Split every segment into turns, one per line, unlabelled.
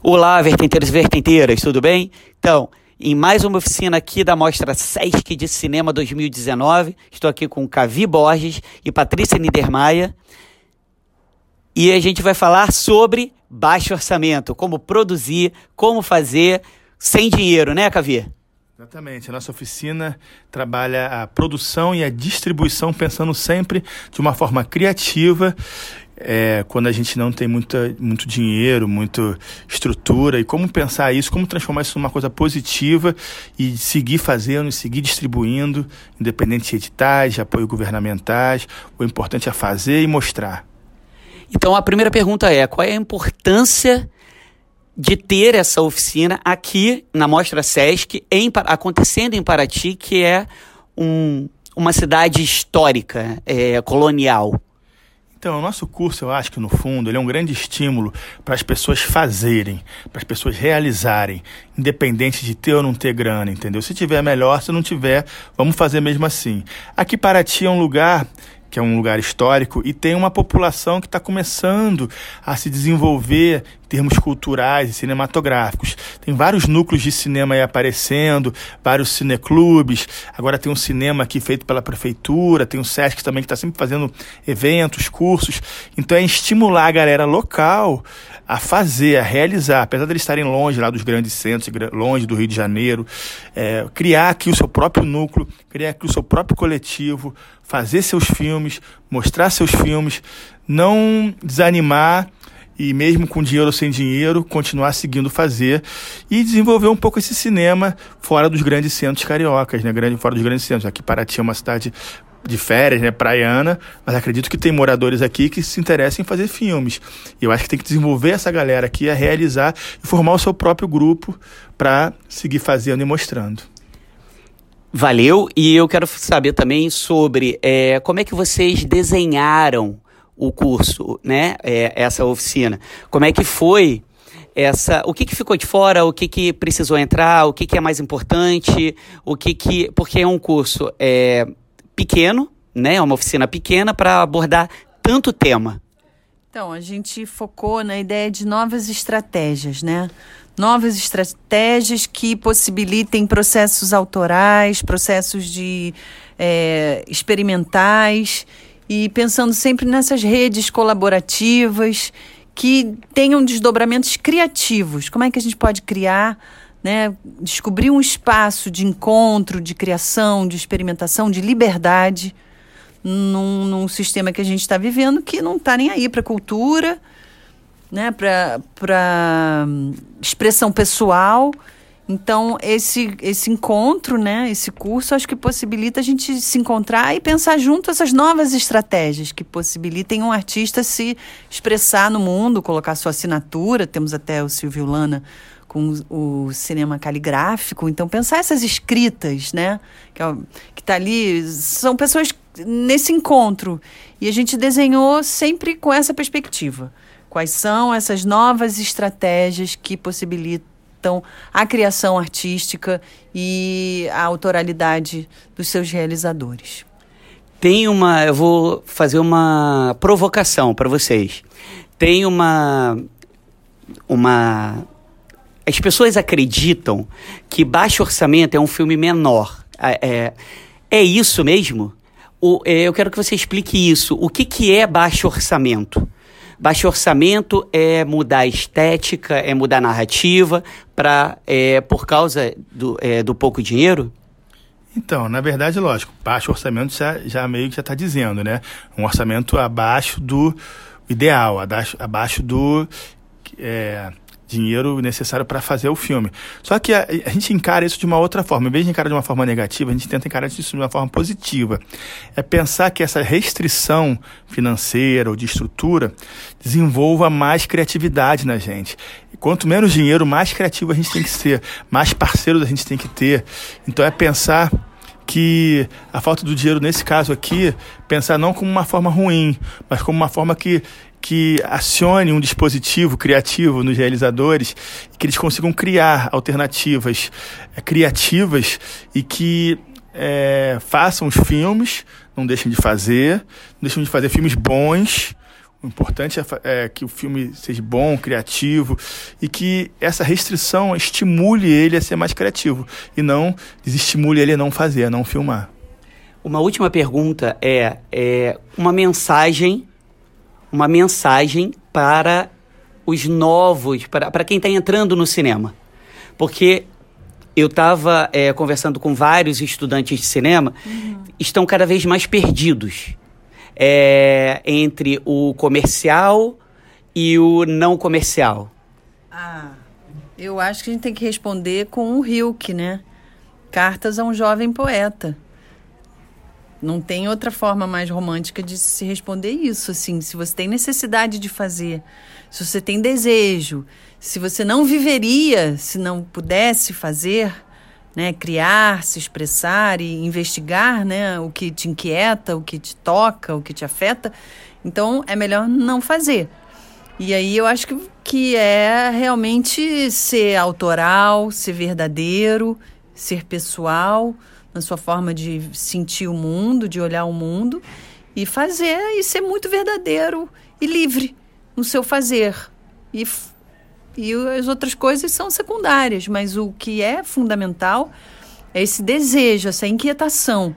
Olá, vertenteiros e vertenteiras, tudo bem? Então, em mais uma oficina aqui da Mostra Sesc de Cinema 2019, estou aqui com Cavi Borges e Patrícia Niedermayer. E a gente vai falar sobre baixo orçamento, como produzir, como fazer sem dinheiro, né, Cavi?
Exatamente. A nossa oficina trabalha a produção e a distribuição pensando sempre de uma forma criativa é, quando a gente não tem muita, muito dinheiro, muita estrutura, e como pensar isso, como transformar isso numa coisa positiva e seguir fazendo, seguir distribuindo, independente de editais, de apoio governamentais. O importante é fazer e mostrar.
Então a primeira pergunta é: qual é a importância de ter essa oficina aqui na Mostra Sesc, em, acontecendo em Paraty, que é um, uma cidade histórica, é, colonial.
Então, o nosso curso, eu acho que no fundo, ele é um grande estímulo para as pessoas fazerem, para as pessoas realizarem, independente de ter ou não ter grana, entendeu? Se tiver melhor, se não tiver, vamos fazer mesmo assim. Aqui Paraty é um lugar que é um lugar histórico, e tem uma população que está começando a se desenvolver em termos culturais e cinematográficos. Tem vários núcleos de cinema aí aparecendo, vários cineclubes. Agora tem um cinema aqui feito pela prefeitura, tem o Sesc também que está sempre fazendo eventos, cursos. Então é estimular a galera local a fazer, a realizar, apesar de eles estarem longe lá dos grandes centros, longe do Rio de Janeiro, é, criar aqui o seu próprio núcleo, criar aqui o seu próprio coletivo, fazer seus filmes, mostrar seus filmes, não desanimar e mesmo com dinheiro ou sem dinheiro, continuar seguindo fazer e desenvolver um pouco esse cinema fora dos grandes centros cariocas, né? Grande, fora dos grandes centros. Aqui Paraty é uma cidade de férias, né, praiana, mas acredito que tem moradores aqui que se interessam em fazer filmes. E eu acho que tem que desenvolver essa galera aqui a realizar e formar o seu próprio grupo para seguir fazendo e mostrando.
Valeu, e eu quero saber também sobre é, como é que vocês desenharam o curso, né? É, essa oficina. Como é que foi essa, o que, que ficou de fora, o que, que precisou entrar, o que, que é mais importante, o que que, porque é um curso é, pequeno, né? É uma oficina pequena para abordar tanto tema.
Então, a gente focou na ideia de novas estratégias, né? novas estratégias que possibilitem processos autorais, processos de é, experimentais e pensando sempre nessas redes colaborativas que tenham desdobramentos criativos. Como é que a gente pode criar, né, descobrir um espaço de encontro, de criação, de experimentação, de liberdade num, num sistema que a gente está vivendo que não está nem aí para cultura né, para expressão pessoal. Então, esse, esse encontro, né, esse curso, acho que possibilita a gente se encontrar e pensar junto essas novas estratégias que possibilitem um artista se expressar no mundo, colocar sua assinatura. Temos até o Silvio Lana com o cinema caligráfico. Então, pensar essas escritas, né, que é está ali, são pessoas nesse encontro. E a gente desenhou sempre com essa perspectiva. Quais são essas novas estratégias que possibilitam a criação artística e a autoralidade dos seus realizadores?
Tem uma. Eu vou fazer uma provocação para vocês. Tem uma. Uma. As pessoas acreditam que Baixo Orçamento é um filme menor. É, é, é isso mesmo? O, é, eu quero que você explique isso. O que, que é baixo orçamento? Baixo orçamento é mudar a estética, é mudar a narrativa, pra, é, por causa do, é, do pouco dinheiro?
Então, na verdade, lógico, baixo orçamento já, já meio que já está dizendo, né? Um orçamento abaixo do ideal, abaixo, abaixo do. É, dinheiro necessário para fazer o filme. Só que a, a, gente encara isso de uma outra forma. Em vez de encarar de uma forma negativa, a gente tenta encarar isso de uma forma positiva. É pensar que essa restrição financeira ou de estrutura desenvolva mais criatividade na gente. E quanto menos dinheiro, mais criativo a gente tem que ser, mais parceiros a gente tem que ter. Então é pensar que a falta do dinheiro nesse caso aqui, pensar não como uma forma ruim, mas como uma forma que que acione um dispositivo criativo nos realizadores, que eles consigam criar alternativas é, criativas e que é, façam os filmes, não deixem de fazer, não deixem de fazer filmes bons, O importante é, é, que o filme seja bom, criativo e que essa restrição estimule ele a ser mais criativo e não desestimule ele a não fazer, a não filmar.
Uma última pergunta é, é uma mensagem, uma mensagem para os novos, para, para quem está entrando no cinema. Porque eu estava é, conversando com vários estudantes de cinema, uhum. estão cada vez mais perdidos é, entre o comercial e o não comercial?
Ah, eu acho que a gente tem que responder com o Hilke, né? Cartas a um jovem poeta. Não tem outra forma mais romântica de se responder isso, assim. Se você tem necessidade de fazer, se você tem desejo, se você não viveria se não pudesse fazer, né, criar, se expressar e investigar né, o que te inquieta, o que te toca, o que te afeta, então é melhor não fazer. E aí eu acho que, que é realmente ser autoral, ser verdadeiro, ser pessoal na sua forma de sentir o mundo, de olhar o mundo e fazer e ser muito verdadeiro e livre no seu fazer. E e as outras coisas são secundárias, mas o que é fundamental é esse desejo, essa inquietação,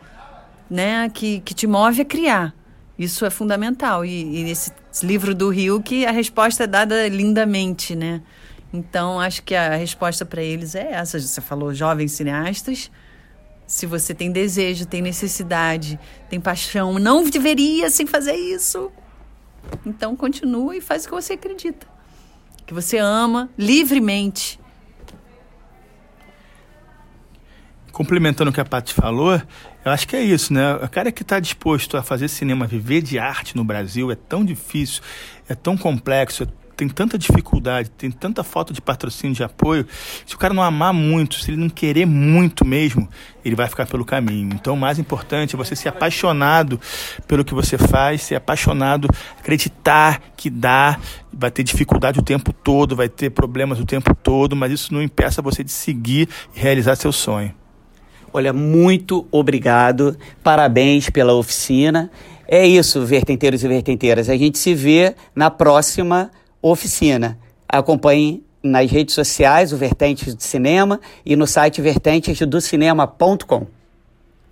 né, que, que te move a criar. Isso é fundamental. E, e nesse livro do Rio que a resposta é dada lindamente, né? Então, acho que a resposta para eles é essa. Você falou jovens cineastas. Se você tem desejo, tem necessidade, tem paixão, não deveria sem fazer isso. Então, continua e faz o que você acredita que você ama livremente.
Complementando o que a Paty falou, eu acho que é isso, né? O cara que está disposto a fazer cinema, viver de arte no Brasil é tão difícil, é tão complexo, é tem tanta dificuldade, tem tanta falta de patrocínio, de apoio, se o cara não amar muito, se ele não querer muito mesmo, ele vai ficar pelo caminho. Então, o mais importante é você ser apaixonado pelo que você faz, ser apaixonado, acreditar que dá, vai ter dificuldade o tempo todo, vai ter problemas o tempo todo, mas isso não impeça você de seguir e realizar seu sonho.
Olha, muito obrigado, parabéns pela oficina. É isso, vertenteiros e vertenteiras. A gente se vê na próxima oficina. Acompanhe nas redes sociais o Vertentes do Cinema e no site vertentesdocinema.com.